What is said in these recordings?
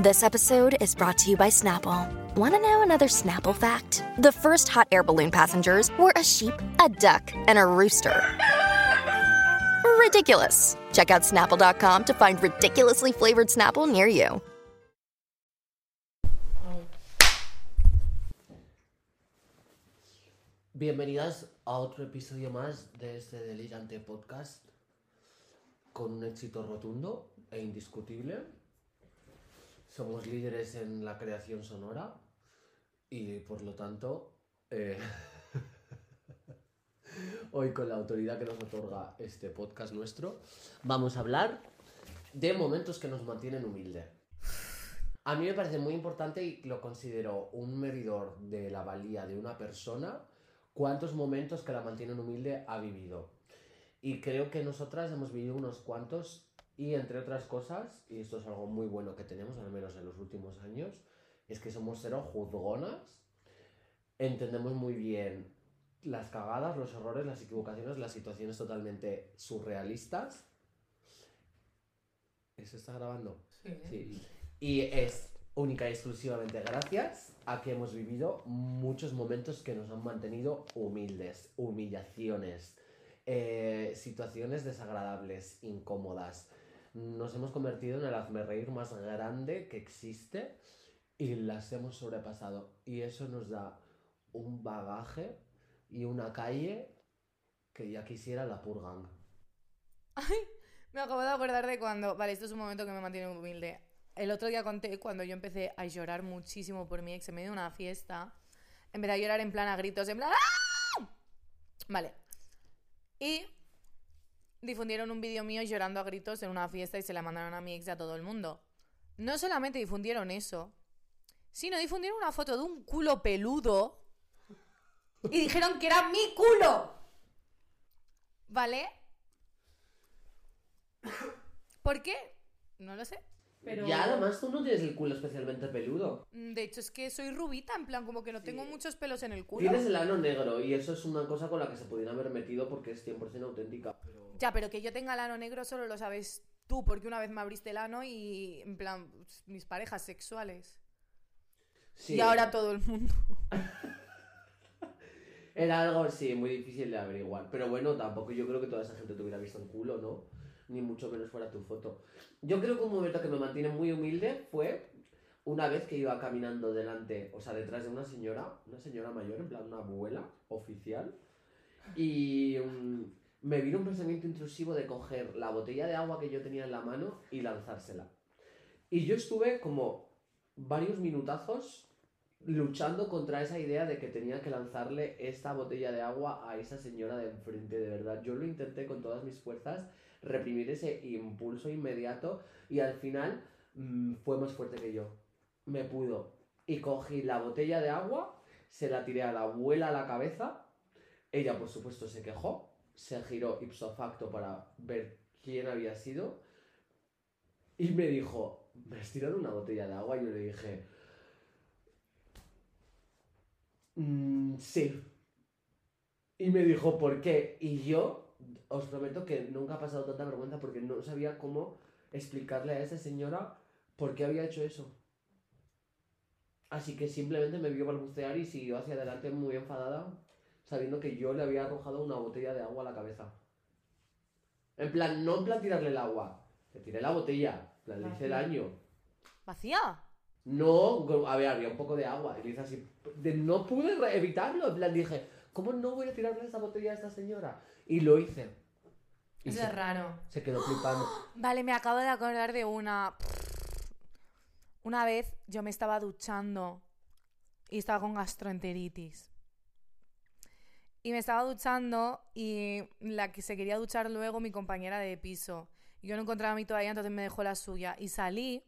This episode is brought to you by Snapple. Want to know another Snapple fact? The first hot air balloon passengers were a sheep, a duck, and a rooster. Ridiculous. Check out snapple.com to find ridiculously flavored Snapple near you. Bienvenidas a otro episodio más de este delirante podcast con un éxito rotundo e indiscutible. Somos líderes en la creación sonora y por lo tanto eh, hoy con la autoridad que nos otorga este podcast nuestro vamos a hablar de momentos que nos mantienen humildes. A mí me parece muy importante y lo considero un medidor de la valía de una persona cuántos momentos que la mantienen humilde ha vivido. Y creo que nosotras hemos vivido unos cuantos y entre otras cosas, y esto es algo muy bueno que tenemos, al menos en los últimos años, es que somos cero juzgonas, entendemos muy bien las cagadas, los errores, las equivocaciones, las situaciones totalmente surrealistas. ¿Eso está grabando? Sí. Y es única y exclusivamente gracias a que hemos vivido muchos momentos que nos han mantenido humildes, humillaciones, eh, situaciones desagradables, incómodas. Nos hemos convertido en el hazme reír más grande que existe y las hemos sobrepasado. Y eso nos da un bagaje y una calle que ya quisiera la purgan. Ay, me acabo de acordar de cuando. Vale, esto es un momento que me mantiene humilde. El otro día conté cuando yo empecé a llorar muchísimo por mi ex en medio de una fiesta. Empecé a llorar en plan a gritos, en plan. ¡Ah! Vale. Y difundieron un vídeo mío llorando a gritos en una fiesta y se la mandaron a mi ex y a todo el mundo. No solamente difundieron eso, sino difundieron una foto de un culo peludo y dijeron que era mi culo. ¿Vale? ¿Por qué? No lo sé. Pero... Ya, además tú no tienes el culo especialmente peludo. Mm, De hecho, es que soy rubita, en plan, como que no tengo muchos pelos en el culo. Tienes el ano negro y eso es una cosa con la que se pudieran haber metido porque es 100% auténtica. Pero... Ya, pero que yo tenga el ano negro solo lo sabes tú, porque una vez me abriste el ano y, en plan, mis parejas sexuales. Sí. Y ahora todo el mundo. Era algo, sí, muy difícil de averiguar. Pero bueno, tampoco yo creo que toda esa gente te hubiera visto en culo, ¿no? Ni mucho menos fuera tu foto. Yo creo que un momento que me mantiene muy humilde fue una vez que iba caminando delante, o sea, detrás de una señora, una señora mayor, en plan una abuela oficial, y mm, me vino un pensamiento intrusivo de coger la botella de agua que yo tenía en la mano y lanzársela. Y yo estuve como varios minutazos luchando contra esa idea de que tenía que lanzarle esta botella de agua a esa señora de enfrente, de verdad. Yo lo intenté con todas mis fuerzas, reprimir ese impulso inmediato y al final mm, fue más fuerte que yo. Me pudo. Y cogí la botella de agua, se la tiré a la abuela a la cabeza. Ella, por supuesto, se quejó, se giró ipso facto para ver quién había sido y me dijo, ¿me has tirado una botella de agua? Y yo le dije, "Mm, sí. Y me dijo, ¿por qué? Y yo os prometo que nunca ha pasado tanta vergüenza porque no sabía cómo explicarle a esa señora por qué había hecho eso. Así que simplemente me vio balbucear y siguió hacia adelante muy enfadada, sabiendo que yo le había arrojado una botella de agua a la cabeza. En plan, no en plan tirarle el agua, le tiré la botella, en plan, le hice daño. ¿Vacía? No, a ver, había un poco de agua. Y le hice así. de- no pude evitarlo. En plan, dije, ¿cómo no voy a tirarle esa botella a esta señora? Y lo hice. Y Eso se, es raro. se quedó flipando. Vale, me acabo de acordar de una. Una vez yo me estaba duchando y estaba con gastroenteritis. Y me estaba duchando y la que se quería duchar luego mi compañera de piso. Yo no encontraba mi toalla, entonces me dejó la suya. Y salí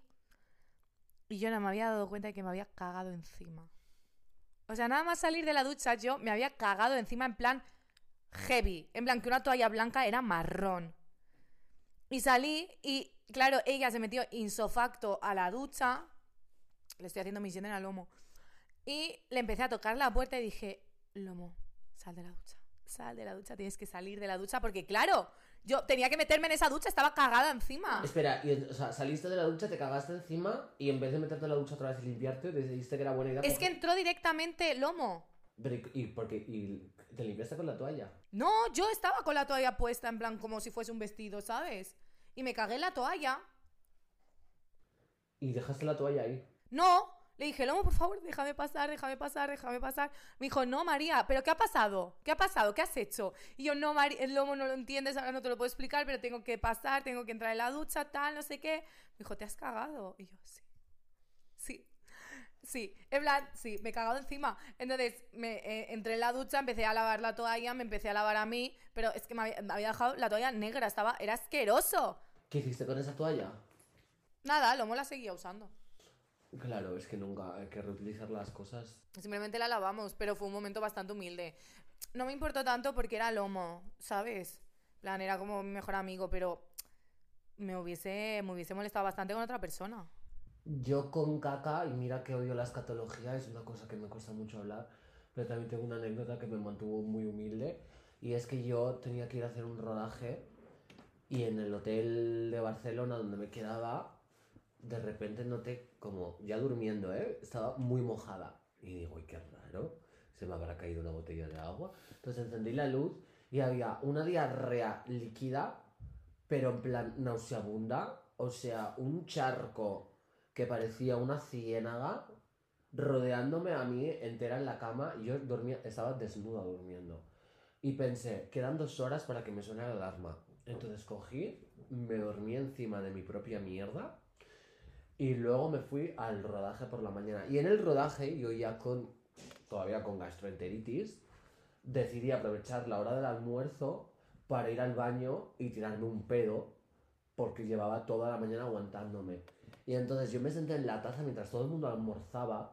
Y yo no me había dado cuenta de que me había cagado encima. O sea, nada más salir de la ducha, yo me había cagado encima en plan heavy. En plan que una toalla blanca era marrón. Y salí y, claro, ella se metió insofacto a la ducha. Le estoy haciendo misión en el lomo. Y le empecé a tocar la puerta y dije, Lomo, sal de la ducha. Sal de la ducha, tienes que salir de la ducha porque, claro, yo tenía que meterme en esa ducha, estaba cagada encima. Espera, y, o sea, saliste de la ducha, te cagaste encima y en vez de meterte en la ducha otra vez y limpiarte, decidiste que era buena idea. Es que entró directamente Lomo. Pero, ¿y, y por qué? ¿Y te limpiaste con la toalla? No, yo estaba con la toalla puesta en plan como si fuese un vestido, ¿sabes? Y me cagué en la toalla. Y dejaste la toalla ahí. No, le dije, Lomo, por favor, déjame pasar, déjame pasar, déjame pasar. Me dijo, no, María, ¿pero qué ha pasado? ¿Qué ha pasado? ¿Qué has hecho? Y yo, no, María, el Lomo no lo entiendes, ahora no te lo puedo explicar, pero tengo que pasar, tengo que entrar en la ducha, tal, no sé qué. Me dijo, ¿te has cagado? Y yo, sí. Sí. Sí, en plan, sí, me he cagado encima. Entonces, me eh, entré en la ducha, empecé a lavar la toalla, me empecé a lavar a mí, pero es que me había, me había dejado la toalla negra, estaba, era asqueroso. ¿Qué hiciste con esa toalla? Nada, Lomo la seguía usando. Claro, es que nunca hay que reutilizar las cosas. Simplemente la lavamos, pero fue un momento bastante humilde. No me importó tanto porque era Lomo, ¿sabes? Plan, era como mi mejor amigo, pero me hubiese, me hubiese molestado bastante con otra persona. Yo con caca, y mira que odio la escatología, es una cosa que me cuesta mucho hablar, pero también tengo una anécdota que me mantuvo muy humilde, y es que yo tenía que ir a hacer un rodaje, y en el hotel de Barcelona donde me quedaba, de repente noté como, ya durmiendo, ¿eh? Estaba muy mojada, y digo, uy, qué raro, se me habrá caído una botella de agua. Entonces encendí la luz, y había una diarrea líquida, pero en plan nauseabunda, o sea, un charco que parecía una ciénaga rodeándome a mí entera en la cama y yo dormía, estaba desnuda durmiendo. Y pensé, quedan dos horas para que me suene la alarma. Entonces cogí, me dormí encima de mi propia mierda y luego me fui al rodaje por la mañana. Y en el rodaje, yo ya con, todavía con gastroenteritis, decidí aprovechar la hora del almuerzo para ir al baño y tirarme un pedo porque llevaba toda la mañana aguantándome. Y entonces yo me senté en la taza mientras todo el mundo almorzaba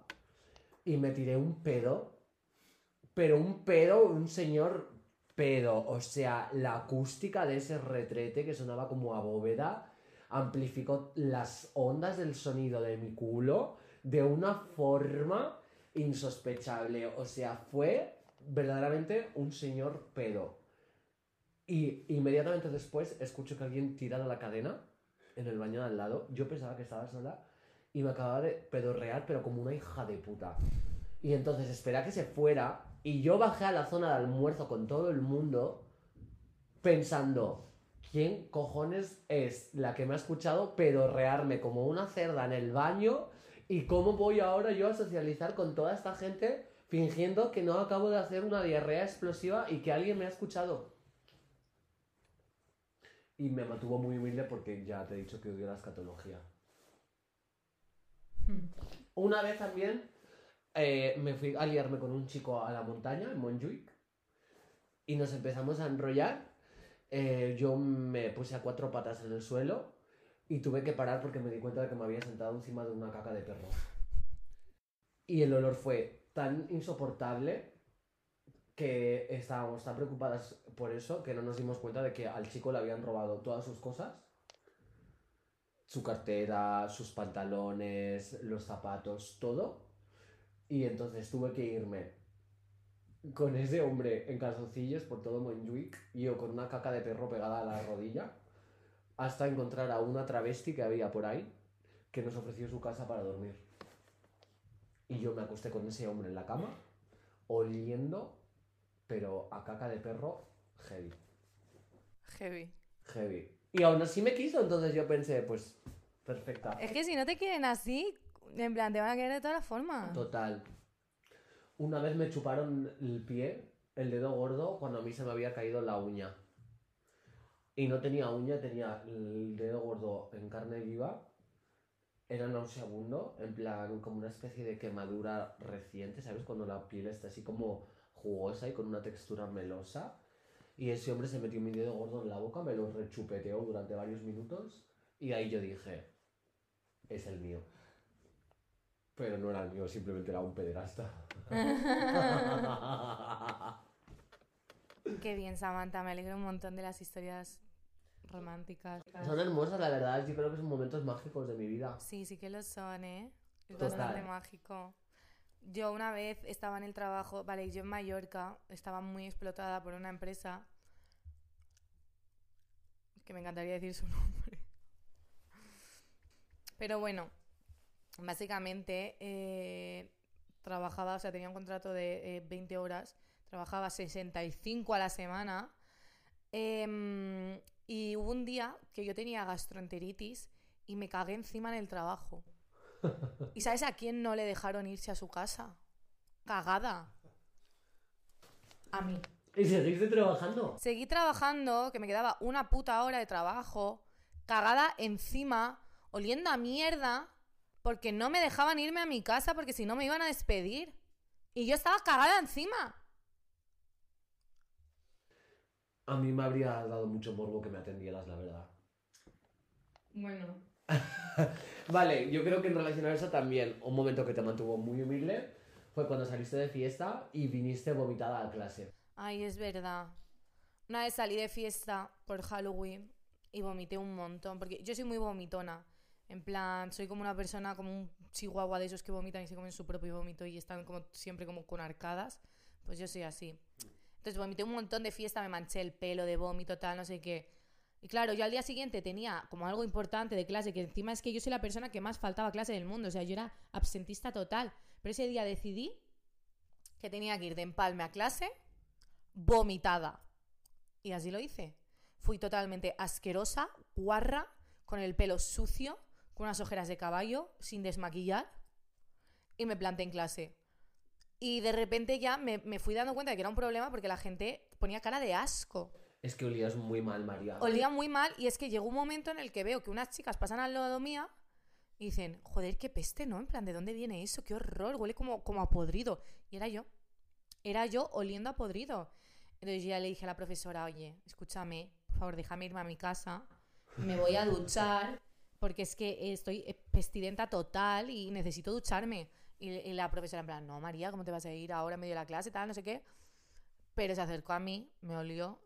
y me tiré un pedo, pero un pedo, un señor pedo. O sea, la acústica de ese retrete que sonaba como a bóveda amplificó las ondas del sonido de mi culo de una forma insospechable. O sea, fue verdaderamente un señor pedo. Y inmediatamente después escucho que alguien tira la cadena en el baño de al lado. Yo pensaba que estaba sola y me acababa de pedorrear, pero como una hija de puta. Y entonces esperé a que se fuera y yo bajé a la zona de almuerzo con todo el mundo pensando, ¿quién cojones es la que me ha escuchado pedorrearme como una cerda en el baño? ¿Y cómo voy ahora yo a socializar con toda esta gente fingiendo que no acabo de hacer una diarrea explosiva y que alguien me ha escuchado? Y me mantuvo muy humilde porque ya te he dicho que odio la escatología. Una vez también eh, me fui a liarme con un chico a la montaña, en Montjuic, y nos empezamos a enrollar. Eh, yo me puse a cuatro patas en el suelo y tuve que parar porque me di cuenta de que me había sentado encima de una caca de perro. Y el olor fue tan insoportable que estábamos tan preocupadas por eso que no nos dimos cuenta de que al chico le habían robado todas sus cosas. Su cartera, sus pantalones, los zapatos, todo. Y entonces tuve que irme con ese hombre en calzoncillos por todo Montjuic y yo con una caca de perro pegada a la rodilla hasta encontrar a una travesti que había por ahí que nos ofreció su casa para dormir. Y yo me acosté con ese hombre en la cama, oliendo, pero a caca de perro, heavy. Heavy. Heavy. Y aún así me quiso, entonces yo pensé, pues, perfecta. Es que si no te quieren así, en plan, te van a querer de todas las formas. Total. Una vez me chuparon el pie, el dedo gordo, cuando a mí se me había caído la uña. Y no tenía uña, tenía el dedo gordo en carne viva. Era nauseabundo, en plan, como una especie de quemadura reciente, ¿sabes? Cuando la piel está así como jugosa y con una textura melosa. Y ese hombre se metió mi dedo gordo en la boca, me lo rechupeteó durante varios minutos. Y ahí yo dije, es el mío. Pero no era el mío, simplemente era un pederasta. Qué bien, Samantha. Me alegro un montón de las historias románticas. Son hermosas, la verdad. Yo creo que son momentos mágicos de mi vida. Sí, sí que lo son, ¿eh? Es Total. bastante mágico. Yo una vez estaba en el trabajo, vale, yo en Mallorca, estaba muy explotada por una empresa que me encantaría decir su nombre. Pero bueno, básicamente eh, trabajaba, o sea, tenía un contrato de eh, 20 horas, trabajaba 65 a la semana. em, y hubo un día que yo tenía gastroenteritis y me cagué encima en el trabajo. ¿Y sabes a quién no le dejaron irse a su casa? Cagada. A mí. ¿Y seguiste trabajando? Seguí trabajando, que me quedaba una puta hora de trabajo, cagada encima, oliendo a mierda, porque no me dejaban irme a mi casa porque si no me iban a despedir. Y yo estaba cagada encima. A mí me habría dado mucho morbo que me atendieras, la verdad. Bueno. Vale, yo creo que en relación a eso también, un momento que te mantuvo muy humilde fue cuando saliste de fiesta y viniste vomitada a clase. Ay, es verdad. Una vez salí de fiesta por Halloween y vomité un montón, porque yo soy muy vomitona. En plan, soy como una persona, como un chihuahua de esos que vomitan y se comen su propio vómito y están como siempre como con arcadas. Pues yo soy así. Entonces vomité un montón de fiesta, me manché el pelo de vómito, tal, no sé qué. Y claro, yo al día siguiente tenía como algo importante de clase, que encima es que yo soy la persona que más faltaba clase del mundo, o sea, yo era absentista total. Pero ese día decidí que tenía que ir de empalme a clase vomitada. Y así lo hice. Fui totalmente asquerosa, guarra, con el pelo sucio, con unas ojeras de caballo, sin desmaquillar, y me planté en clase. Y de repente ya me, me fui dando cuenta de que era un problema porque la gente ponía cara de asco. Es que olías muy mal, María. Olía muy mal y es que llegó un momento en el que veo que unas chicas pasan al lado mía y dicen, joder, qué peste, ¿no? En plan, ¿de dónde viene eso? Qué horror, huele como, como a podrido. Y era yo. Era yo oliendo a podrido. Entonces yo ya le dije a la profesora, oye, escúchame, por favor, déjame irme a mi casa. Me voy a duchar porque es que estoy pestidenta total y necesito ducharme. Y, la profesora en plan, no, María, ¿cómo te vas a ir ahora en medio de la clase, tal, no sé qué? Pero se acercó a mí, me olió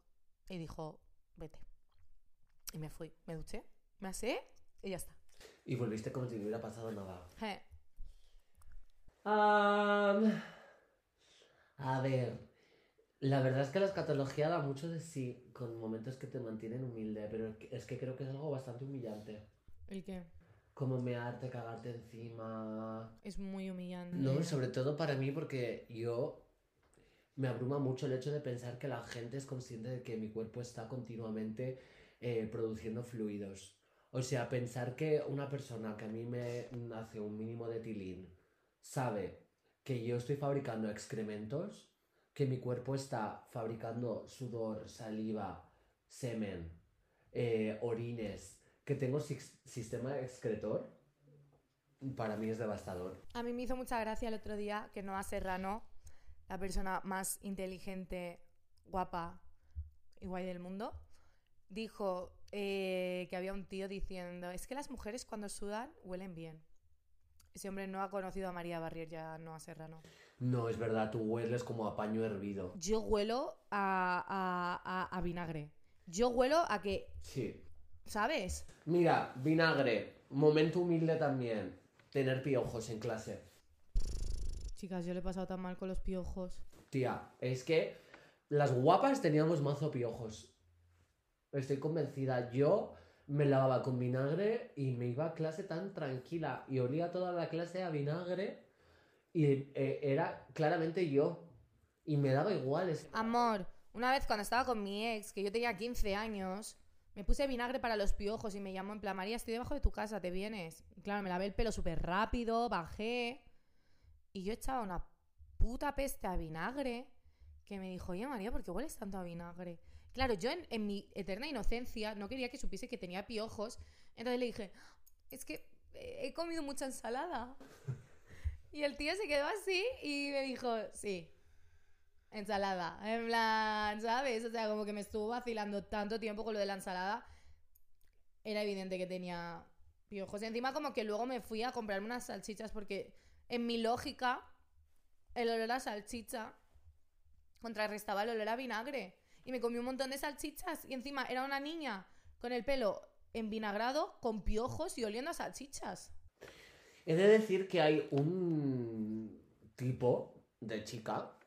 y dijo, vete. Y me fui, me duché, me asé y ya está. Y volviste como si no hubiera pasado nada. A ver, la verdad es que la escatología da mucho de sí, con momentos que te mantienen humilde, pero es que- es que creo que es algo bastante humillante. ¿El qué? Como mearte, cagarte encima. Es muy humillante. No, sobre todo para mí porque yo me abruma mucho el hecho de pensar que la gente es consciente de que mi cuerpo está continuamente eh, produciendo fluidos. O sea, pensar que una persona que a mí me hace un mínimo de tilín sabe que yo estoy fabricando excrementos, que mi cuerpo está fabricando sudor, saliva, semen, eh, orines, que tengo sis- sistema excretor, para mí es devastador. A mí me hizo mucha gracia el otro día que Noah Serrano, la persona más inteligente, guapa y guay del mundo, dijo eh, que había un tío diciendo, es que las mujeres cuando sudan huelen bien. Ese hombre no ha conocido a María Barrier ya Noah Serrano. No, es verdad, tú hueles como a paño hervido. Yo huelo a, a- a- a vinagre. Yo huelo a que, Sí. ¿sabes? Mira, vinagre, momento humilde también. Tener piojos en clase. Chicas, yo le he pasado tan mal con los piojos. Tía, es que las guapas teníamos mazo piojos. Estoy convencida. Yo me lavaba con vinagre y me iba a clase tan tranquila y olía toda la clase a vinagre y eh, era claramente yo. Y me daba igual. es- Amor, una vez cuando estaba con mi ex, que yo tenía 15 años, me puse vinagre para los piojos y me llamó en plan, María, estoy debajo de tu casa, ¿te vienes? Y claro, me lavé el pelo súper rápido, bajé y yo echaba una puta peste a vinagre que me dijo, oye María, ¿por qué hueles tanto a vinagre? Claro, yo en, en mi eterna inocencia no quería que supiese que tenía piojos, entonces le dije, es que eh, he comido mucha ensalada. Y el tío se quedó así y me dijo, sí, ensalada. En plan, ¿sabes? O sea, como que me estuvo vacilando tanto tiempo con lo de la ensalada. Era evidente que tenía piojos. Y encima como que luego me fui a comprarme unas salchichas porque en mi lógica, el olor a salchicha contrarrestaba el olor a vinagre. Y me comí un montón de salchichas. Y encima era una niña con el pelo envinagrado, con piojos y oliendo a salchichas. He de decir que hay un tipo de chica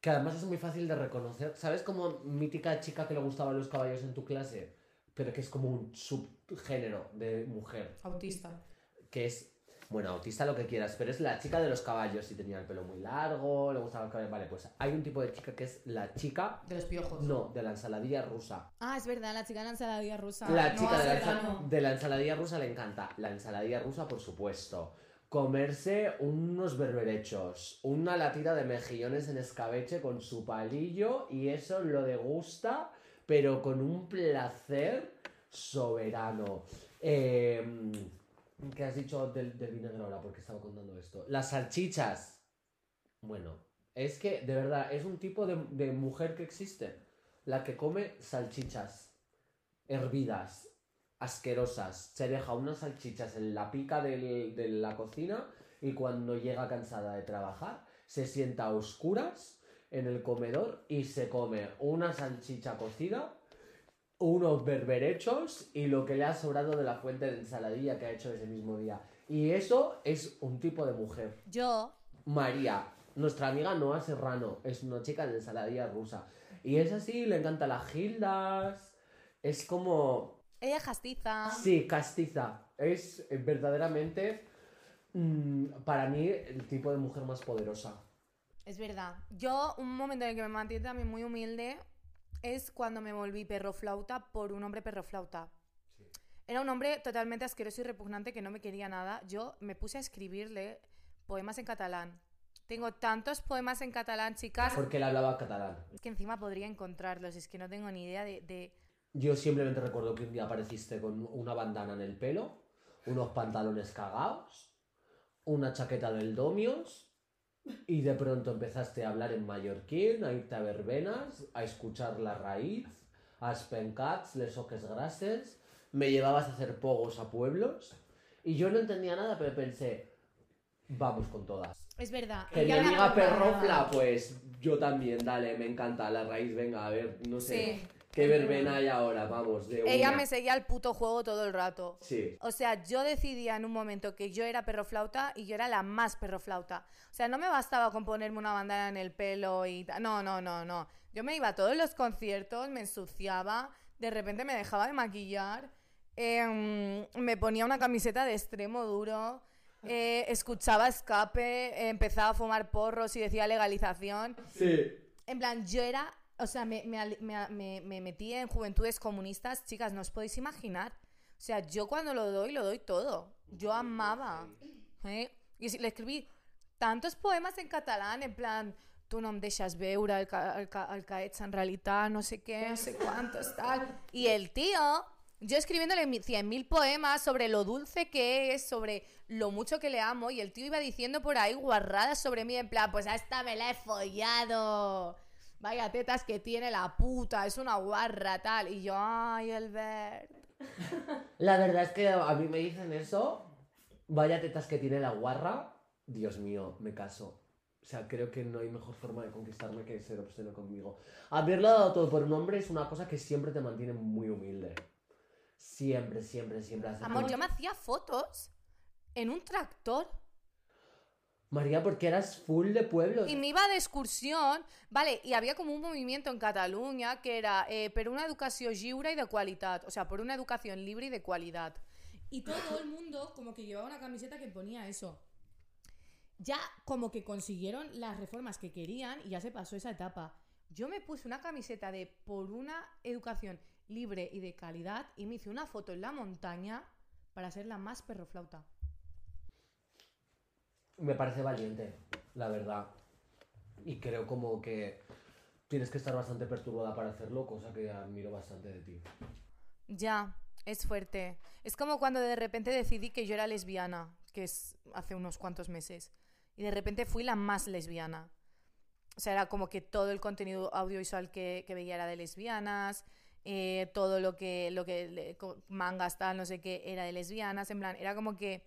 que además es muy fácil de reconocer. ¿Sabes como mítica chica que le gustaban los caballos en tu clase? Pero que es como un subgénero de mujer. Autista. Que es, bueno, autista lo que quieras, pero es la chica de los caballos. Y tenía el pelo muy largo, le gustaba el caballo. Vale, pues hay un tipo de chica que es la chica. De los piojos. No, de la ensaladilla rusa. Ah, es verdad, la chica de la ensaladilla rusa. La No, chica de la, ensa- de la ensaladilla rusa le encanta. La ensaladilla rusa, por supuesto. Comerse unos berberechos, una latita de mejillones en escabeche con su palillo y eso lo degusta, pero con un placer soberano. Eh, ¿Qué has dicho del, del vinagre ahora? Porque estaba contando esto. Las salchichas. Bueno, es que de verdad es un tipo de, mujer que existe. La que come salchichas hervidas, asquerosas. Se deja unas salchichas en la pica de la cocina y cuando llega cansada de trabajar, se sienta a oscuras en el comedor y se come una salchicha cocida, unos berberechos y lo que le ha sobrado de la fuente de ensaladilla que ha hecho ese mismo día. Y eso es un tipo de mujer. Yo, María, nuestra amiga Noa Serrano, es una chica de ensaladilla rusa. Y es así, le encanta las gildas. Es como. ella es castiza. Sí, castiza. Es eh, verdaderamente. mm, para mí, el tipo de mujer más poderosa. Es verdad. Yo, un momento en el que me mantiene también muy humilde es cuando me volví perro flauta por un hombre perro flauta. Era un hombre totalmente asqueroso y repugnante que no me quería nada. Yo me puse a escribirle poemas en catalán. Tengo tantos poemas en catalán, chicas, Porque él hablaba catalán. que encima podría encontrarlos. Es que no tengo ni idea de... de- Yo simplemente recuerdo que un día apareciste con una bandana en el pelo, unos pantalones cagados, una chaqueta del Domios y de pronto empezaste a hablar en mallorquín, a irte a verbenas, a escuchar la raíz, a espencats, les oques grasses, me llevabas a hacer pogos a pueblos y yo no entendía nada, pero pensé, vamos con todas. Es verdad. Que me amiga acordaba. perrofla, pues yo también, dale, me encanta la raíz, venga, a ver, no sé. Sí. ¿Qué verbena hay ahora? Vamos, de Ella una. me seguía el puto juego todo el rato. Sí. O sea, yo decidía en un momento que yo era perro flauta y yo era la más perro flauta. O sea, no me bastaba con ponerme una bandana en el pelo y No, no, no, no. Yo me iba a todos los conciertos, me ensuciaba, de repente me dejaba de maquillar, em, me ponía una camiseta de extremo duro, eh, escuchaba escape, eh, empezaba a fumar porros y decía legalización. Sí. En plan, yo era, o sea, me, me al- me- me- me metí en juventudes comunistas, chicas, no os podéis imaginar. O sea, yo cuando lo doy, lo doy todo. Yo amaba. ¿eh? Y le escribí tantos poemes en catalán, en plan, tu no ca- el, ca- el que ets en realitat, no sé qué, no sé cuántos, tal. Y el tío, yo escribiéndole mi- 100.000 poemas sobre lo dulce que es, sobre lo mucho que le amo, y el tío iba diciendo por ahí guarradas sobre mí, en plan, pues a esta me la he follado. Vaya tetas que tiene la puta, es una guarra, tal. Y yo, ay, Albert. La verdad es que a mí me dicen eso. Vaya tetas que tiene la guarra. Dios mío, me caso. O sea, creo que no hay mejor forma de conquistarme que ser obsceno conmigo. Haberlo dado todo por un hombre es una cosa que siempre te mantiene muy humilde. Siempre, siempre, siempre. Amor, yo me hacía fotos en un tractor. María, porque eras full de pueblo. Y me iba de excursión, vale, y había como un movimiento en Cataluña que era eh, per una educació lliure y de qualitat, o sea, por una educación libre y de cualidad. Y todo el mundo como que llevaba una camiseta que ponía eso. Ya como que consiguieron las reformas que querían y ya se pasó esa etapa. Yo me puse una camiseta de por una educación libre y de calidad y me hice una foto en la montaña para ser la más perroflauta. Me parece valiente, la verdad. Y creo como que tienes que estar bastante perturbada para hacerlo, cosa que admiro bastante de ti. Ya, es fuerte. Es como cuando de repente decidí que yo era lesbiana, que es hace unos cuantos meses. Y de repente fui la más lesbiana. O sea, era como que todo el contenido audiovisual que, que veía era de lesbianas, eh, todo lo que, lo que, mangas, tal, no sé qué, era de lesbianas. En plan, era como que...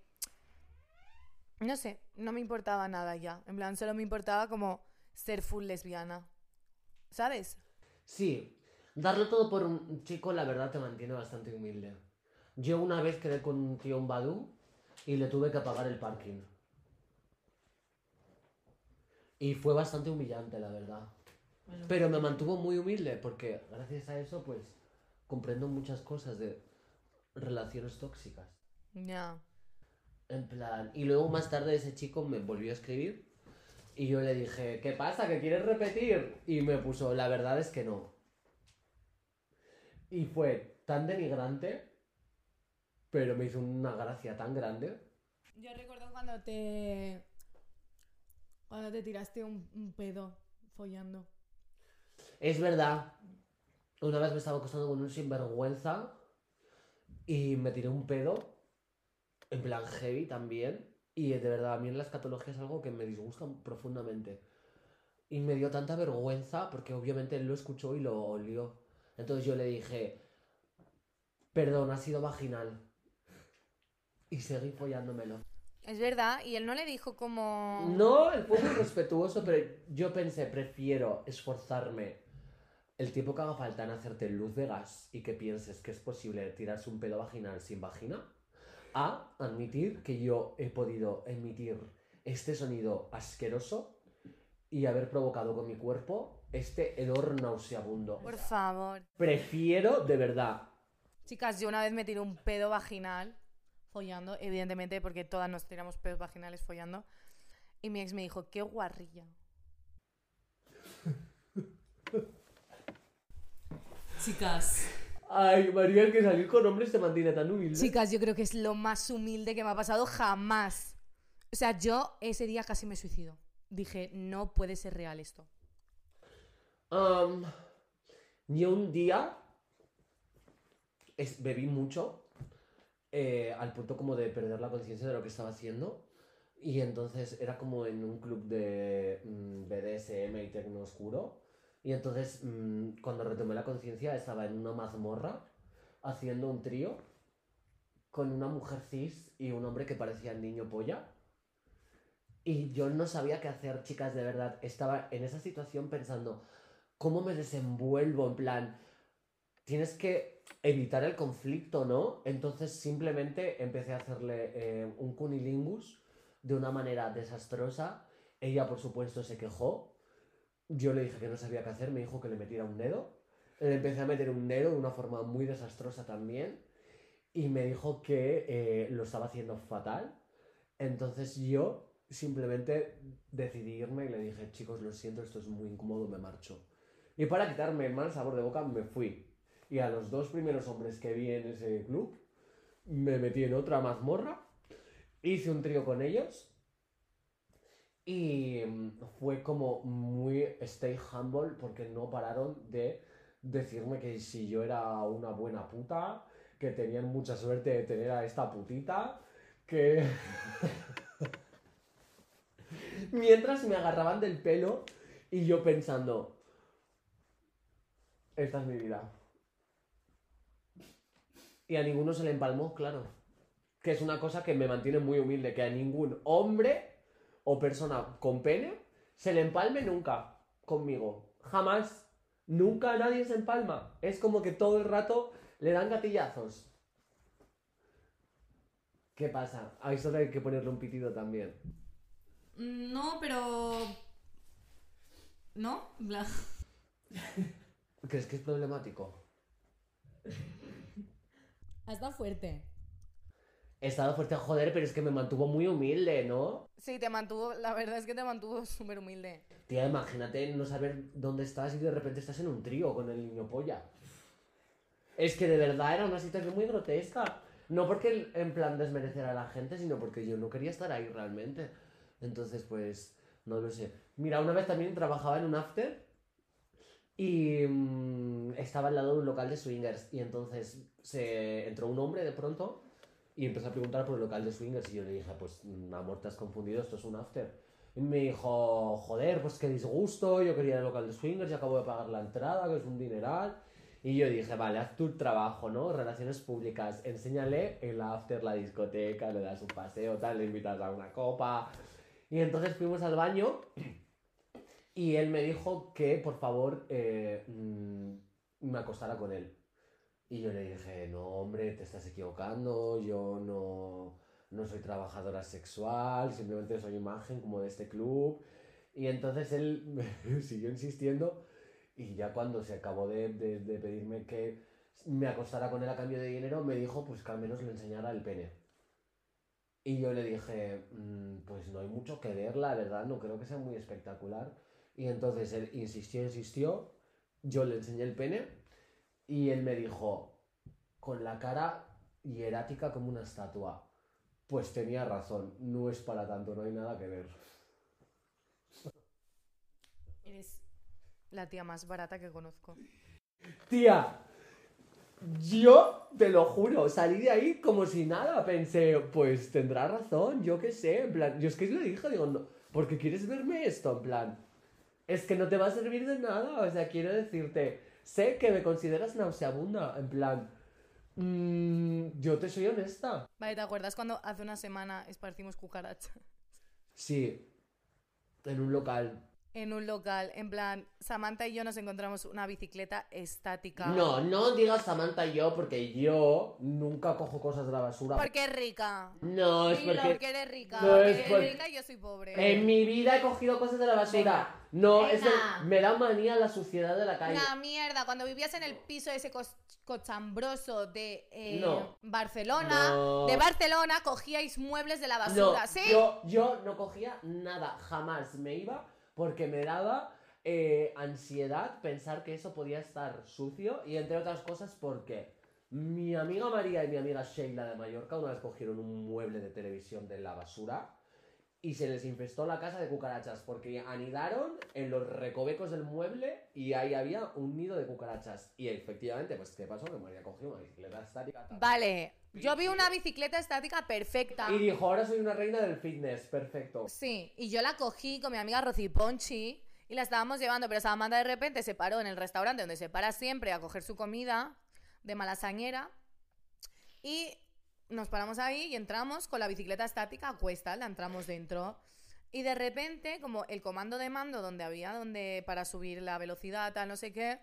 No sé, no me importaba nada ya. En plan, solo me importaba como ser full lesbiana. ¿Sabes? Sí, darlo todo por un chico, la verdad, te mantiene bastante humilde. Yo una vez quedé con un tío en Badu y le tuve que pagar el parking. Y fue bastante humillante, la verdad. Pero me mantuvo muy humilde porque gracias a eso, pues, comprendo muchas cosas de relaciones tóxicas. Ya. En plan, y luego más tarde ese chico me volvió a escribir y yo le dije, ¿qué pasa? ¿Que quieres repetir? Y me puso, la verdad es que no. Y fue tan denigrante, pero me hizo una gracia tan grande. Yo recuerdo cuando te. Cuando te tiraste un, un pedo follando. Es verdad, una vez me estaba acostando con un sinvergüenza y me tiré un pedo, en plan heavy también, y de verdad a mí en la escatología es algo que me disgusta profundamente. Y me dio tanta vergüenza porque obviamente él lo escuchó y lo olió. Entonces yo le dije, perdón, ha sido vaginal. Y seguí follándomelo. Es verdad, y él no le dijo como. No, él fue muy respetuoso, pero yo pensé, prefiero esforzarme el tiempo que haga falta en hacerte luz de gas y que pienses que es posible tirarse un pedo vaginal sin vagina, a admitir que yo he podido emitir este sonido asqueroso y haber provocado con mi cuerpo este hedor nauseabundo. Por favor. Prefiero, de verdad, Chicas, yo una vez me tiré un pedo vaginal follando, evidentemente, porque todas nos tiramos pedos vaginales follando. Y mi ex me dijo, qué guarrilla. Chicas, Ay, María, que salir con hombres te mantiene tan humilde. Chicas, yo creo que es lo más humilde que me ha pasado jamás. O sea, yo ese día casi me suicido. Dije, no puede ser real esto. Am, yo un día es- bebí mucho eh, al punto como de perder la conciencia de lo que estaba haciendo y entonces era como en un club de mm, BDSM y tecno oscuro y entonces mm, cuando retomé la conciencia estaba en una mazmorra haciendo un trío con una mujer cis y un hombre que parecía el niño polla y yo no sabía qué hacer, chicas, de verdad. Estaba en esa situación pensando, ¿cómo me desenvuelvo? En plan, tienes que evitar el conflicto, ¿no? Entonces simplemente empecé a hacerle eh, un cunilingus de una manera desastrosa. Ella, por supuesto, se quejó. Yo le dije que no sabía qué hacer, me dijo que le metiera un dedo. Le empecé a meter un dedo de una forma muy desastrosa también. Y me dijo que eh, lo estaba haciendo fatal. Entonces yo simplemente decidí irme y le dije, chicos, lo siento, esto es muy incómodo, me marcho. Y para quitarme mal sabor de boca me fui. Y a los dos primeros hombres que vi en ese club, me metí en otra mazmorra, hice un trío con ellos y mm, fue como muy stay humble porque no pararon de decirme que si yo era una buena puta, que tenían mucha suerte de tener a esta putita, que... Mientras me agarraban del pelo y yo pensando, esta es mi vida. Y a ninguno se le empalmó, claro. Que es una cosa que me mantiene muy humilde, que a ningún hombre o persona con pene se le empalme nunca conmigo. Jamás. Nunca nadie se empalma. Es como que todo el rato le dan gatillazos. ¿Qué pasa? A eso hay que ponerle un pitido también. no, pero. ¿No? Plan, ¿Crees que es problemático? Ha estado fuerte. He estado fuerte a joder, pero es que me mantuvo muy humilde, ¿no? Sí, te mantuvo, la verdad es que te mantuvo súper humilde. Tía, imagínate no saber dónde estás y de repente estás en un trío con el niño polla. Es que de verdad era una situación muy grotesca. No porque en plan desmerecer a la gente, sino porque yo no quería estar ahí realmente. Entonces, pues, no lo sé. Mira, una vez también trabajaba en un after y mm, estaba al lado de un local de swingers. Y entonces se entró un hombre de pronto y empezó a preguntar por el local de swingers. Y yo le dije, pues, mm, amor, te has confundido, esto es un after. Y me dijo, joder, pues qué disgusto, yo quería al local de swingers y acabo de pagar la entrada, que es un dineral. Y yo dije, vale, haz tu trabajo, ¿no? Relaciones públicas, enséñale el after, la discoteca, le das un paseo, tal, le invitas a una copa. Y entonces fuimos al baño y él me dijo que, por favor, eh, mm, me acostara con él. Y yo le dije, no, hombre, te estás equivocando, yo no, no soy trabajadora sexual, simplemente soy imagen como de este club. Y entonces él siguió insistiendo y ya cuando se acabó de, de- de pedirme que me acostara con él a cambio de dinero, me dijo pues que al menos le enseñara el pene. Y yo le dije, "Mm, pues no hay mucho que ver, la verdad, no creo que sea muy espectacular. Y entonces él insistió, insistió, yo le enseñé el pene y él me dijo, con la cara hierática como una estatua. Pues tenía razón, no es para tanto, no hay nada que ver. Eres la tía más barata que conozco. Tía, yo te lo juro, salí de ahí como si nada. Pensé, pues tendrá razón, yo qué sé. En plan, yo es que le dije, digo, no, porque quieres verme esto, en plan, es que no te va a servir de nada. O sea, quiero decirte, sé que me consideras nauseabunda, en plan, mm, yo te soy honesta. Vale, ¿te acuerdas cuando hace una semana esparcimos cucarachas? Sí, en un local. En un local, en plan, Samantha y yo nos encontramos una bicicleta estática. No, no digas Samantha y yo, porque yo nunca cojo cosas de la basura. Porque es rica. No, es Dilo, porque... que eres rica. No, es eres porque- rica y yo soy pobre. En mi vida he cogido cosas de la basura. No, es el- me da manía la suciedad de la calle. Una mierda, cuando vivías en el piso ese cos- cochambroso de eh, No. Barcelona, No. de Barcelona cogíais muebles de la No, basura, ¿sí? yo, yo no cogía nada, jamás me iba porque me daba eh, ansiedad pensar que eso podía estar sucio y entre otras cosas porque mi amiga María y mi amiga Sheila de Mallorca una vez cogieron un mueble de televisión de la basura y se les infestó la casa de cucarachas porque anidaron en los recovecos del mueble y ahí había un nido de cucarachas. Y efectivamente, pues ¿qué pasó? Que María cogió una bicicleta estática. tal. Vale, yo vi una bicicleta estática perfecta. Y dijo, ahora soy una reina del fitness, perfecto. Sí, y yo la cogí con mi amiga Rosy Ponchi y la estábamos llevando, pero Samantha de repente se paró en el restaurante donde se para siempre a coger su comida de malasañera y nos paramos ahí y entramos con la bicicleta estática a cuestas, la entramos dentro. Y de repente, como el comando de mando donde había donde para subir la velocidad, tal, no sé qué,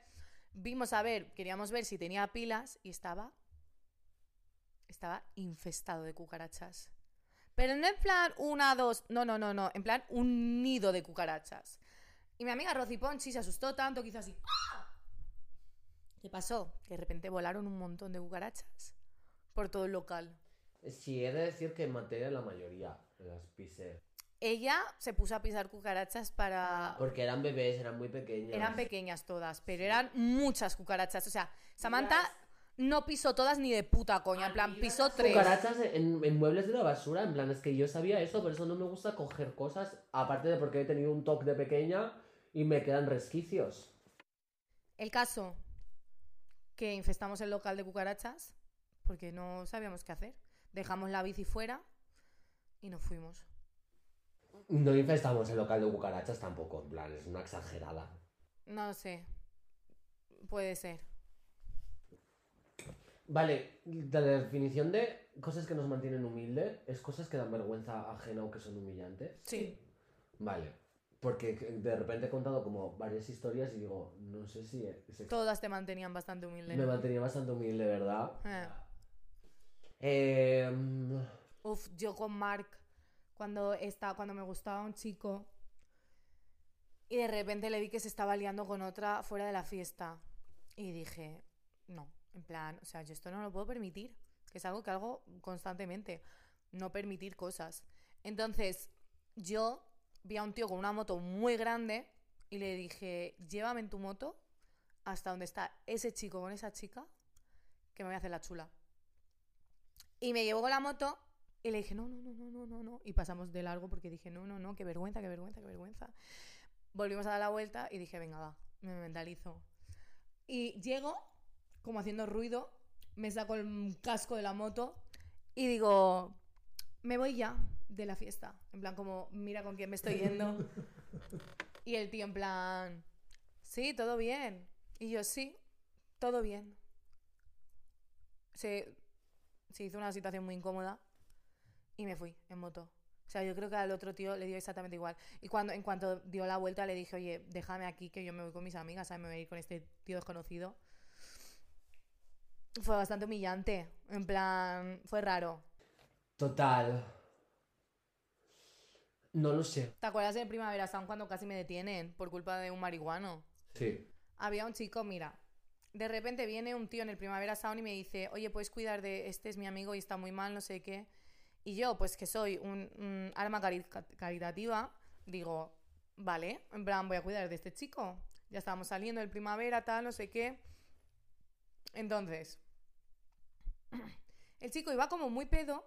vimos a ver, queríamos ver si tenía pilas y estaba estaba infestado de cucarachas. Pero no en plan una, dos, no, no, no, no, en plan un nido de cucarachas. Y mi amiga Rosy Ponchi se asustó tanto que hizo así. ¿Qué pasó? Que de repente volaron un montón de cucarachas por todo el local. Sí, he de decir que en materia la mayoría las pisé. Ella se puso a pisar cucarachas para... Porque eran bebés, eran muy pequeños. Eran pequeñas todas, pero eran muchas cucarachas. O sea, Samantha no pisó todas ni de puta coña. En plan, pisó tres. Cucarachas en, en muebles de la basura, en plan, es que yo sabía eso, por eso no me gusta coger cosas, aparte de porque he tenido un toque de pequeña y me quedan resquicios. El caso que infestamos el local de cucarachas porque no sabíamos qué hacer. Dejamos la bici fuera y nos fuimos. No infestamos el local de cucarachas tampoco, en plan, es una exagerada. No sé. Puede ser. Vale, la definición de cosas que nos mantienen humildes es cosas que dan vergüenza ajena o que son humillantes. Sí. Vale, porque de repente he contado como varias historias y digo, no sé si es- Todas te mantenían bastante humilde. me mantenía bastante humilde, ¿verdad? Eh. Eh, Uf, yo con Mark, cuando, estaba, cuando me gustaba un chico y de repente le vi que se estaba liando con otra fuera de la fiesta. Y dije, no, en plan, o sea, yo esto no lo puedo permitir, que es algo que hago constantemente, no permitir cosas. Entonces, yo vi a un tío con una moto muy grande y le dije, llévame en tu moto hasta donde está ese chico con esa chica, que me voy a hacer la chula. Y me llevó con la moto y le dije, no, no, no, no, no, no, no. Y pasamos de largo porque dije, no, no, no, qué vergüenza, qué vergüenza, qué vergüenza. Volvimos a dar la vuelta y dije, venga, va, me mentalizo. Y llego, como haciendo ruido, me saco el casco de la moto y digo, me voy ya de la fiesta. En plan, como, mira con quién me estoy yendo. y el tío en plan, sí, todo bien. Y yo, sí, todo bien. Se, se hizo una situación muy incómoda y me fui en moto. O sea, yo creo que al otro tío le dio exactamente igual. Y cuando, en cuanto dio la vuelta, le dije, oye, déjame aquí que yo me voy con mis amigas, ¿sabes? Me voy a ir con este tío desconocido. Fue bastante humillante. En plan, fue raro. Total. No lo sé. ¿Te acuerdas de Primavera Sound cuando casi me detienen por culpa de un marihuano? Sí. Había un chico, mira, de repente viene un tío en el Primavera Sound y me dice, oye, puedes cuidar de este es mi amigo y está muy mal, no sé qué. Y yo, pues que soy un, un alma cari- caritativa, digo, vale, en plan, voy a cuidar de este chico. Ya estábamos saliendo del primavera, tal, no sé qué. Entonces, el chico iba como muy pedo,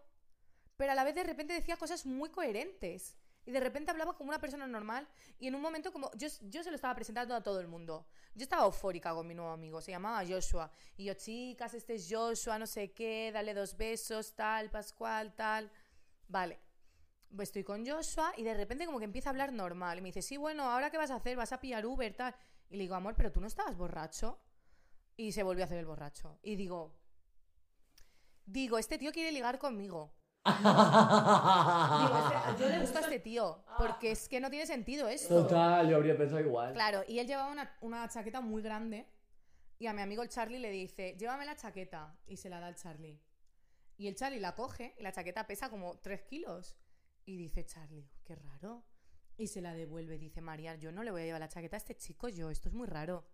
pero a la vez de repente decía cosas muy coherentes. Y de repente hablaba como una persona normal. Y en un momento como... Yo, yo se lo estaba presentando a todo el mundo. Yo estaba eufórica con mi nuevo amigo. Se llamaba Joshua. Y yo, chicas, este es Joshua, no sé qué. Dale dos besos, tal, Pascual, tal. Vale. Pues estoy con Joshua y de repente como que empieza a hablar normal. Y me dice, sí, bueno, ¿ahora qué vas a hacer? ¿Vas a pillar Uber, tal? Y le digo, amor, pero tú no estabas borracho. Y se volvió a hacer el borracho. Y digo... Digo, este tío quiere ligar conmigo. Digo, yo le gusto a este tío, porque es que no tiene sentido esto. Total, yo habría pensado igual. Claro, y él llevaba una, una chaqueta muy grande y a mi amigo el Charlie le dice, llévame la chaqueta y se la da al Charlie. Y el Charlie la coge y la chaqueta pesa como 3 kilos. Y dice Charlie, qué raro. Y se la devuelve, dice María, yo no le voy a llevar la chaqueta a este chico, yo, esto es muy raro.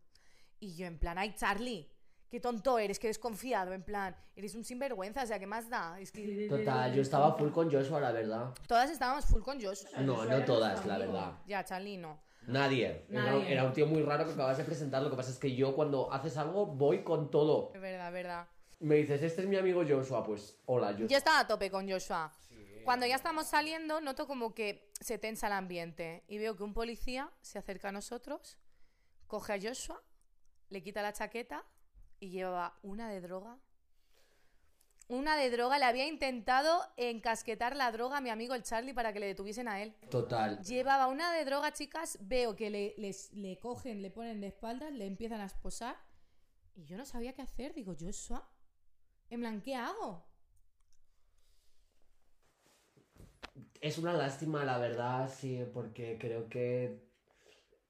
Y yo en plan, ay Charlie, qué tonto eres, qué desconfiado, en plan, eres un sinvergüenza, o sea, ¿qué más da? Es que Total, yo estaba full con Joshua, la verdad. todas estábamos full con Josh. No, no todas, la verdad. Ya, Charlie no. Nadie. Era, Nadie. era un tío muy raro que acabas de presentar. Lo que pasa es que yo cuando haces algo voy con todo. Es verdad, verdad. Me dices, este es mi amigo Joshua. Pues, hola, Joshua. Yo estaba a tope con Joshua. Cuando ya estamos saliendo, noto como que se tensa el ambiente. Y veo que un policía se acerca a nosotros, coge a Joshua, le quita la chaqueta y lleva una de droga. Una de droga. Le había intentado encasquetar la droga a mi amigo el Charlie para que le detuviesen a él. Total. Llevaba una de droga, chicas. Veo que le, Les, le cogen, le ponen de espaldas, le empiezan a esposar. Y yo no sabía qué hacer. Digo, Joshua, en plan, ¿qué hago? Es una lástima, la verdad, sí, porque creo que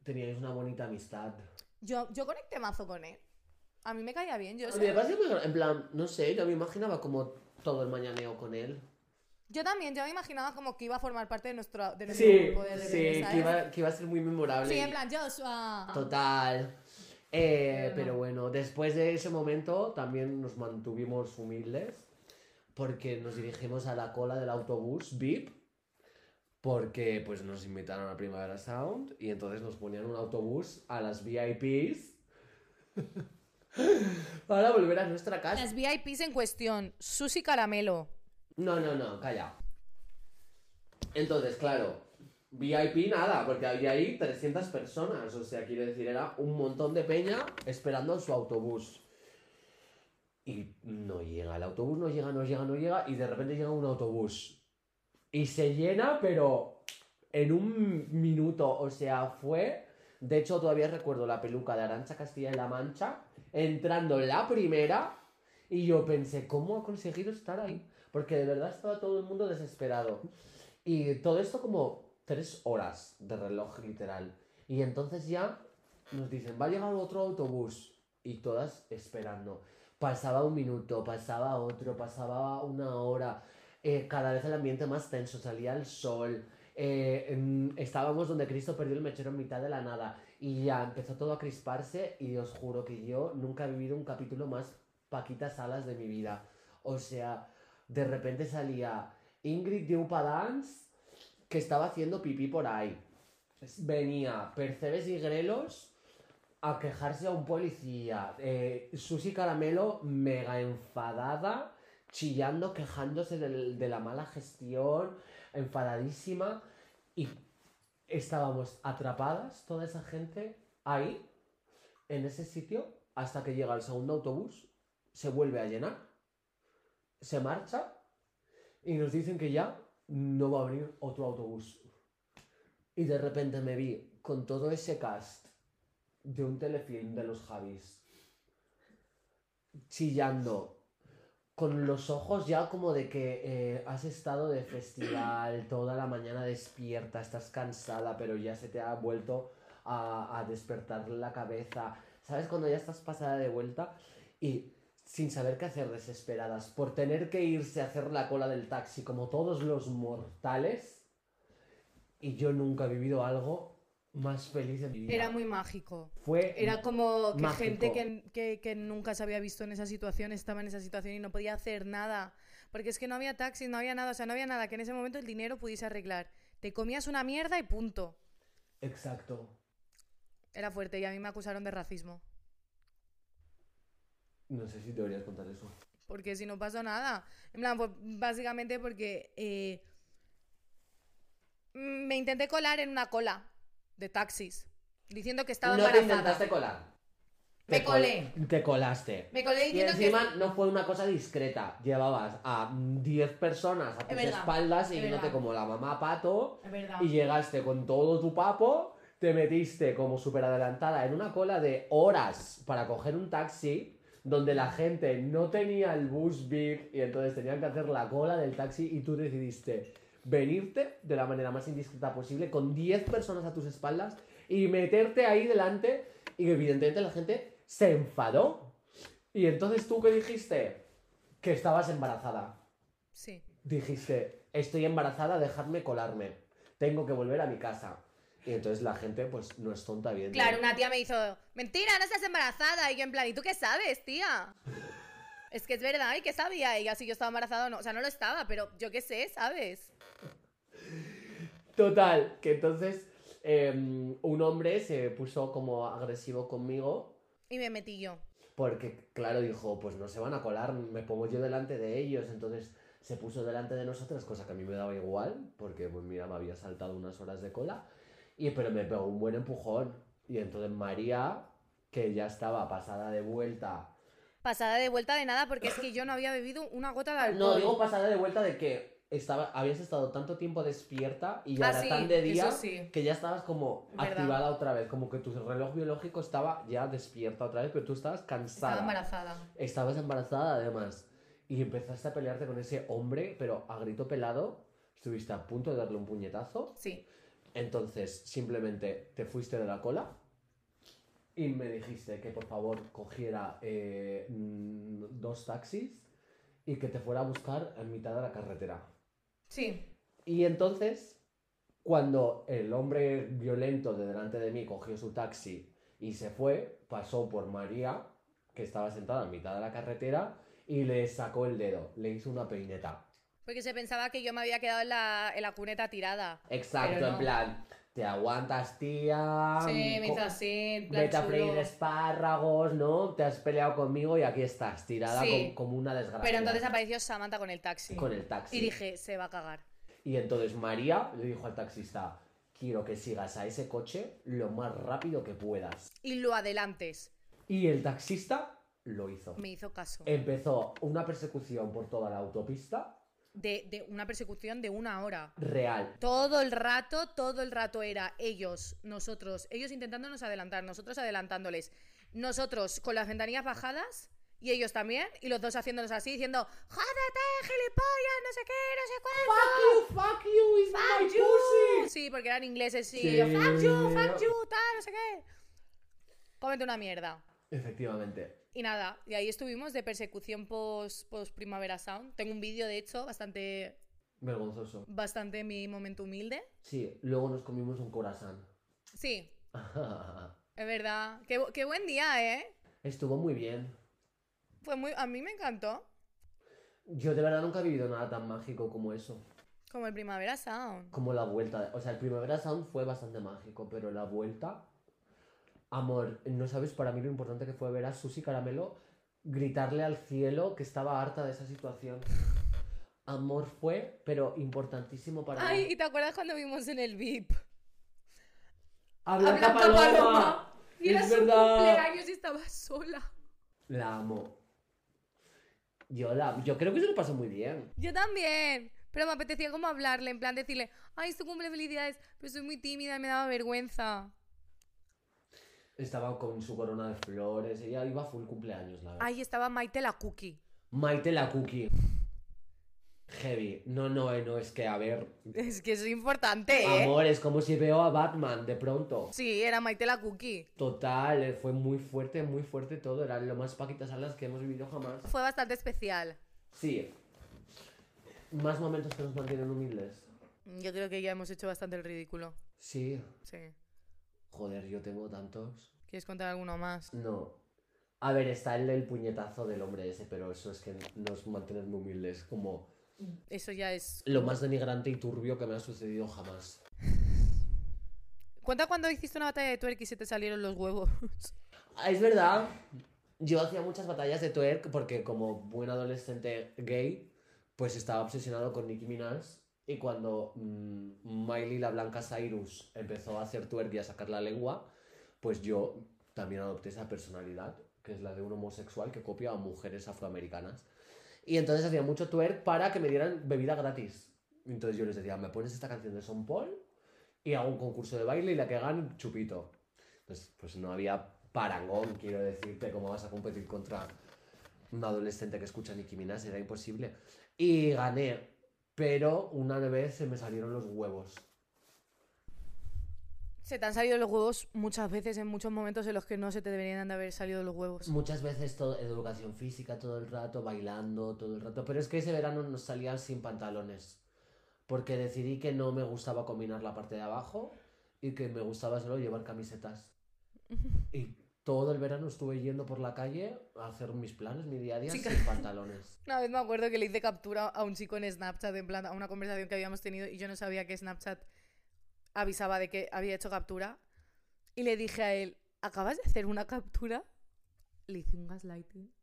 teníais una bonita amistad. Yo, yo conecté mazo con él. A mí me caía bien, A Joshua. mí me parece muy- En plan, no sé, yo me imaginaba como todo el mañaneo con él. Yo también, yo me imaginaba como que iba a formar parte de nuestro, de nuestro Sí, grupo de sí, que iba, que iba a ser muy memorable. Sí, en plan, Joshua. Total. Eh, no. pero bueno, después de ese momento también nos mantuvimos humildes porque nos dirigimos a la cola del autobús VIP porque pues nos invitaron a Primavera Sound y entonces nos ponían un autobús a las VIPs para volver a nuestra casa. Las VIPs en cuestión, Susi Caramelo. No, no, no, calla. Entonces, claro, VIP nada, porque había ahí 300 personas, o sea, quiero decir, era un montón de peña esperando su autobús. Y no llega, el autobús no llega, no llega, no llega, y de repente llega un autobús. Y se llena, pero en un minuto, o sea, fue... De hecho, todavía recuerdo la peluca de Arancha Castilla y La Mancha entrando la primera y yo pensé, ¿cómo ha conseguido estar ahí? Porque de verdad estaba todo el mundo desesperado. Y todo esto como tres horas de reloj literal. Y entonces ya nos dicen, va a llegar otro autobús. Y todas esperando. Pasaba un minuto, pasaba otro, pasaba una hora. Eh, cada vez el ambiente más tenso, salía el sol. eh, estábamos donde Cristo perdió el mechero en mitad de la nada. Y ya empezó todo a crisparse. Y os juro que yo nunca he vivido un capítulo más Paquita Salas de mi vida. O sea, de repente salía Ingrid de Upadance que estaba haciendo pipí por ahí. Venía Percebes y Grelos a quejarse a un policía. Eh, Susi Caramelo mega enfadada, chillando, quejándose del- de la mala gestión, enfadadísima. Y estábamos atrapadas, toda esa gente, ahí, en ese sitio, hasta que llega el segundo autobús, se vuelve a llenar, se marcha y nos dicen que ya no va a abrir otro autobús. Y de repente me vi con todo ese cast de un telefilm de los Javis. chillando, con los ojos ya como de que eh, has estado de festival toda la mañana despierta, estás cansada, pero ya se te ha vuelto a, a despertar la cabeza. ¿Sabes? Cuando ya estás pasada de vuelta y sin saber qué hacer desesperadas, por tener que irse a hacer la cola del taxi como todos los mortales. Y yo nunca he vivido algo más feliz en mi vida. Era muy mágico. Fue Era como que Mágico. gente que, que- que nunca se había visto en esa situación estaba en esa situación y no podía hacer nada. Porque es que no había taxis, no había nada, o sea, no había nada que en ese momento el dinero pudiese arreglar. Te comías una mierda y punto. Exacto. Era fuerte y a mí me acusaron de racismo. No sé si deberías contar eso. Porque si no pasó nada. En plan, pues básicamente porque eh, me intenté colar en una cola de taxis. Diciendo que estaba no te intentaste colar. Me Te col- colé. Te colaste. Me colé Y diciendo que- encima no fue una cosa discreta. Llevabas a 10 personas a tus verdad, espaldas es siguiéndote verdad. como la mamá pato. Es verdad. Y llegaste con todo tu papo. Te metiste como súper adelantada en una cola de horas para coger un taxi. Donde la gente no tenía el bus VIP y entonces tenían que hacer la cola del taxi y tú decidiste venirte de la manera más indiscreta posible con 10 personas a tus espaldas y meterte ahí delante y evidentemente la gente se enfadó. Y entonces tú qué dijiste? Que estabas embarazada. Sí. Dijiste, estoy embarazada, dejadme colarme. Tengo que volver a mi casa. Y entonces la gente pues no es tonta, evidentemente. Claro, una tía me hizo, mentira, no estás embarazada. Y yo en plan, ¿y tú qué sabes, tía? Es que es verdad, ¿y qué sabía ella si yo estaba embarazada o no? O sea, no lo estaba, pero yo qué sé, ¿sabes? Total, que entonces em, un hombre se puso como agresivo conmigo Y me metí yo. porque, claro, dijo, pues no se van a colar, me pongo yo delante de ellos. Entonces se puso delante de nosotros, cosa que a mí me daba igual, porque, pues mira, me había saltado unas horas de cola. Y, pero me pegó un buen empujón. Y entonces María, que ya estaba pasada de vuelta. Pasada de vuelta de nada porque es que yo no había bebido una gota de alcohol. No, digo pasada de vuelta de que estaba, habías estado tanto tiempo despierta y ya Ah, era sí, tan de día sí. que ya estabas como Verdad. activada otra vez, como que tu reloj biológico estaba ya despierta otra vez, pero tú estabas cansada. Estaba embarazada. Estabas embarazada además. Y empezaste a pelearte con ese hombre, pero a grito pelado. Estuviste a punto de darle un puñetazo. Sí. Entonces, simplemente te fuiste de la cola y me dijiste que por favor cogiera eh, mm, dos taxis y que te fuera a buscar en mitad de la carretera. Sí. Y entonces, cuando el hombre violento de delante de mí cogió su taxi y se fue, pasó por María, que estaba sentada en mitad de la carretera, y le sacó el dedo, le hizo una peineta. Porque se pensaba que yo me había quedado en la, en la cuneta tirada. Exacto, en plan, te aguantas, tía. Sí, me hizo co- así, plan Vete a freír espárragos, ¿no? Te has peleado conmigo y aquí estás, tirada Sí. com- como una desgracia. Pero entonces apareció Samantha con el taxi. Con el taxi. Y dije, se va a cagar. Y entonces María le dijo al taxista, quiero que sigas a ese coche lo más rápido que puedas. Y lo adelantes. Y el taxista lo hizo. Me hizo caso. Empezó una persecución por toda la autopista De, de una persecución de una hora. real. Todo el rato, todo el rato era ellos, nosotros, ellos intentándonos adelantar, nosotros adelantándoles, nosotros con las ventanillas bajadas y ellos también, y los dos haciéndonos así, diciendo, jódete, gilipollas, no sé qué, no sé cuánto. fuck you, it's Fuck you. Sí, porque eran ingleses, sí. y yo, Sí. fuck you, fuck you, tal, no sé qué. Cómete una mierda. Efectivamente. Y nada, y ahí estuvimos de persecución post, post Primavera Sound. Tengo un vídeo, de hecho, bastante, Vergonzoso. bastante mi momento humilde. Sí, luego nos comimos un corazón. Sí, es verdad. Qué, qué buen día, ¿eh? Estuvo muy bien. Fue muy, a mí me encantó. Yo de verdad nunca he vivido nada tan mágico como eso. Como el Primavera Sound. Como la vuelta. O sea, el Primavera Sound fue bastante mágico, pero la vuelta. Amor, no sabes para mí lo importante que fue ver a Susi Caramelo gritarle al cielo que estaba harta de esa situación. Amor fue, pero importantísimo para Ay, mí. ¿y te acuerdas cuando vimos en el VIP? ¡A Blanca Blanca Paloma! Paloma. Y era es su verdad. cumpleaños y estaba sola. La amo. Yo, la, yo creo que se lo pasó muy bien. Yo también. Pero me apetecía como hablarle, en plan decirle, ay, es tu cumple, felicidades, pero soy muy tímida y me daba vergüenza. Estaba con su corona de flores, ella iba full cumpleaños, la verdad. Ahí estaba Maite la cookie. Maite la cookie. Heavy. No, no, eh, no, es que, a ver. Es que es importante, ¿eh? Amor, es como si veo a Batman de pronto. Sí, era Maite la cookie. Total, eh, fue muy fuerte, muy fuerte todo. Era lo más paquitas alas que hemos vivido jamás. Fue bastante especial. Sí. Más momentos que nos mantienen humildes. Yo creo que ya hemos hecho bastante el ridículo. Sí. Sí. Joder, yo tengo tantos. ¿Quieres contar alguno más? No. A ver, está el del puñetazo del hombre ese, pero eso es que nos mantienen muy humildes. Como Eso ya es... lo más denigrante y turbio que me ha sucedido jamás. Cuenta cuando hiciste una batalla de twerk y se te salieron los huevos. Ah, Es verdad. Yo hacía muchas batallas de twerk porque como buen adolescente gay, pues estaba obsesionado con Nicki Minaj. Y cuando mm, Miley la Blanca Cyrus empezó a hacer twerk y a sacar la lengua, pues yo también adopté esa personalidad, que es la de un homosexual que copia a mujeres afroamericanas. Y entonces hacía mucho twerk para que me dieran bebida gratis. Entonces yo les decía, me pones esta canción de Son Paul y hago un concurso de baile y la que gane, chupito. Pues no había parangón, quiero decirte, cómo vas a competir contra un adolescente que escucha Nicki Minaj, era imposible. Y gané, pero una vez se me salieron los huevos. Se te han salido los huevos muchas veces en muchos momentos en los que no se te deberían de haber salido los huevos. Muchas veces todo, educación física todo el rato, bailando todo el rato, pero es que ese verano nos salía sin pantalones, porque decidí que no me gustaba combinar la parte de abajo y que me gustaba solo llevar camisetas. Y todo el verano estuve yendo por la calle a hacer mis planes, mi día a día, Chica. sin pantalones. Una vez me acuerdo que le hice captura a un chico en Snapchat, en plan, a una conversación que habíamos tenido y yo no sabía que Snapchat avisaba de que había hecho captura. Y le dije a él, ¿acabas de hacer una captura? Le hice un gaslighting.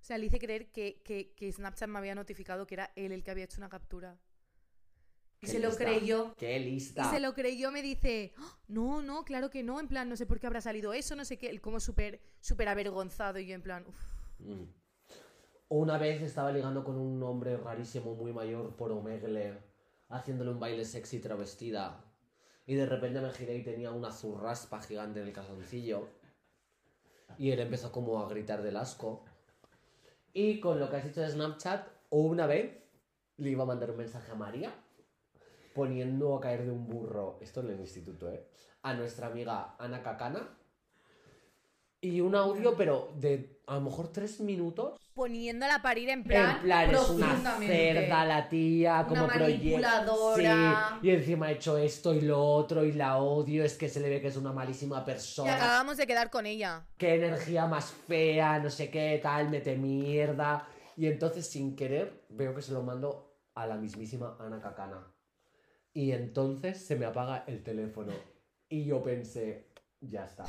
O sea, le hice creer que, que, que Snapchat me había notificado que era él el que había hecho una captura. Y se lo creyó. ¡Qué Y lista! se lo creyó, me dice, "Ah, no, no, claro que no, en plan, no sé por qué habrá salido eso, no sé qué, como súper, súper avergonzado y yo en plan. Mm. Una vez estaba ligando con un hombre rarísimo, muy mayor, por Omegle, haciéndole un baile sexy travestida. Y de repente me giré y tenía una zurraspa gigante en el calzoncillo. Y él empezó como a gritar del asco. Y con lo que has dicho de Snapchat, una vez le iba a mandar un mensaje a María poniendo a caer de un burro, esto en el instituto, ¿eh? A nuestra amiga Ana Cacana. Y un audio, pero de a lo mejor tres minutos. poniéndola a parir en plan, en plan, es una cerda la tía, como manipuladora. Sí, y encima ha hecho esto y lo otro y la odio, es que se le ve que es una malísima Y persona. acabamos de quedar con ella. Qué energía más fea, no sé qué, tal, mete mierda. Y entonces, sin querer, veo que se lo mando a la mismísima Ana Cacana. Y entonces se me apaga el teléfono. Y yo pensé, ya está.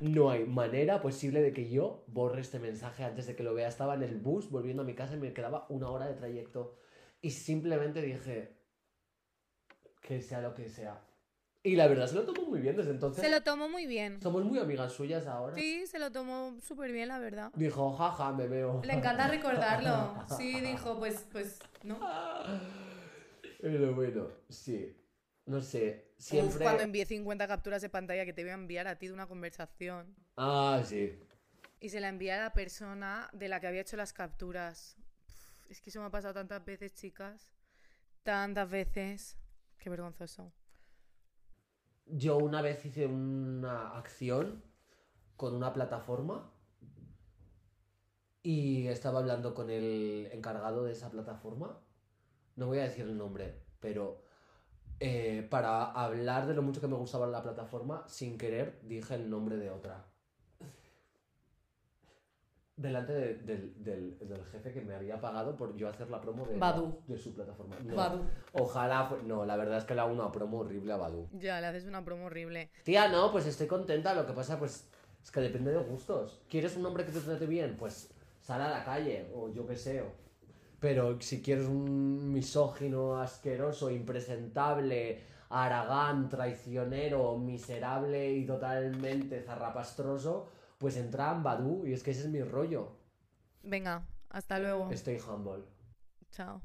No hay manera posible de que yo borre este mensaje antes de que lo vea. Estaba en el bus volviendo a mi casa y me quedaba una hora de trayecto. Y simplemente dije, que sea lo que sea. Y la verdad se lo tomó muy bien desde entonces. Se lo tomó muy bien. Somos muy amigas suyas ahora. Sí, se lo tomó súper bien, la verdad. Dijo, jaja, me veo. Le encanta recordarlo. Sí, dijo, pues, pues, no. Pero bueno, sí. No sé, Uf, siempre... cuando envié 50 capturas de pantalla que te voy a enviar a ti de una conversación. Ah, sí. Y se la envié a la persona de la que había hecho las capturas. Uf, es que eso me ha pasado tantas veces, chicas. Tantas veces. Qué vergonzoso. Yo una vez hice una acción con una plataforma y estaba hablando con el encargado de esa plataforma. No voy a decir el nombre, pero eh, para hablar de lo mucho que me gustaba la plataforma, sin querer dije el nombre de otra. Delante de- del, del- del jefe que me había pagado por yo hacer la promo de, Badu. de su plataforma. No, Badu. Ojalá, no, la verdad es que le hago una promo horrible a Badu. Ya, le haces una promo horrible. Tía, no, pues estoy contenta. Lo que pasa, pues, es que depende de gustos. ¿Quieres un hombre que te trate bien? Pues sal a la calle, o yo qué sé. o- Pero si quieres un misógino, asqueroso, impresentable, aragán, traicionero, miserable y totalmente zarrapastroso, pues entra en Badu y es que ese es mi rollo. Venga, hasta luego. Stay humble. Chao.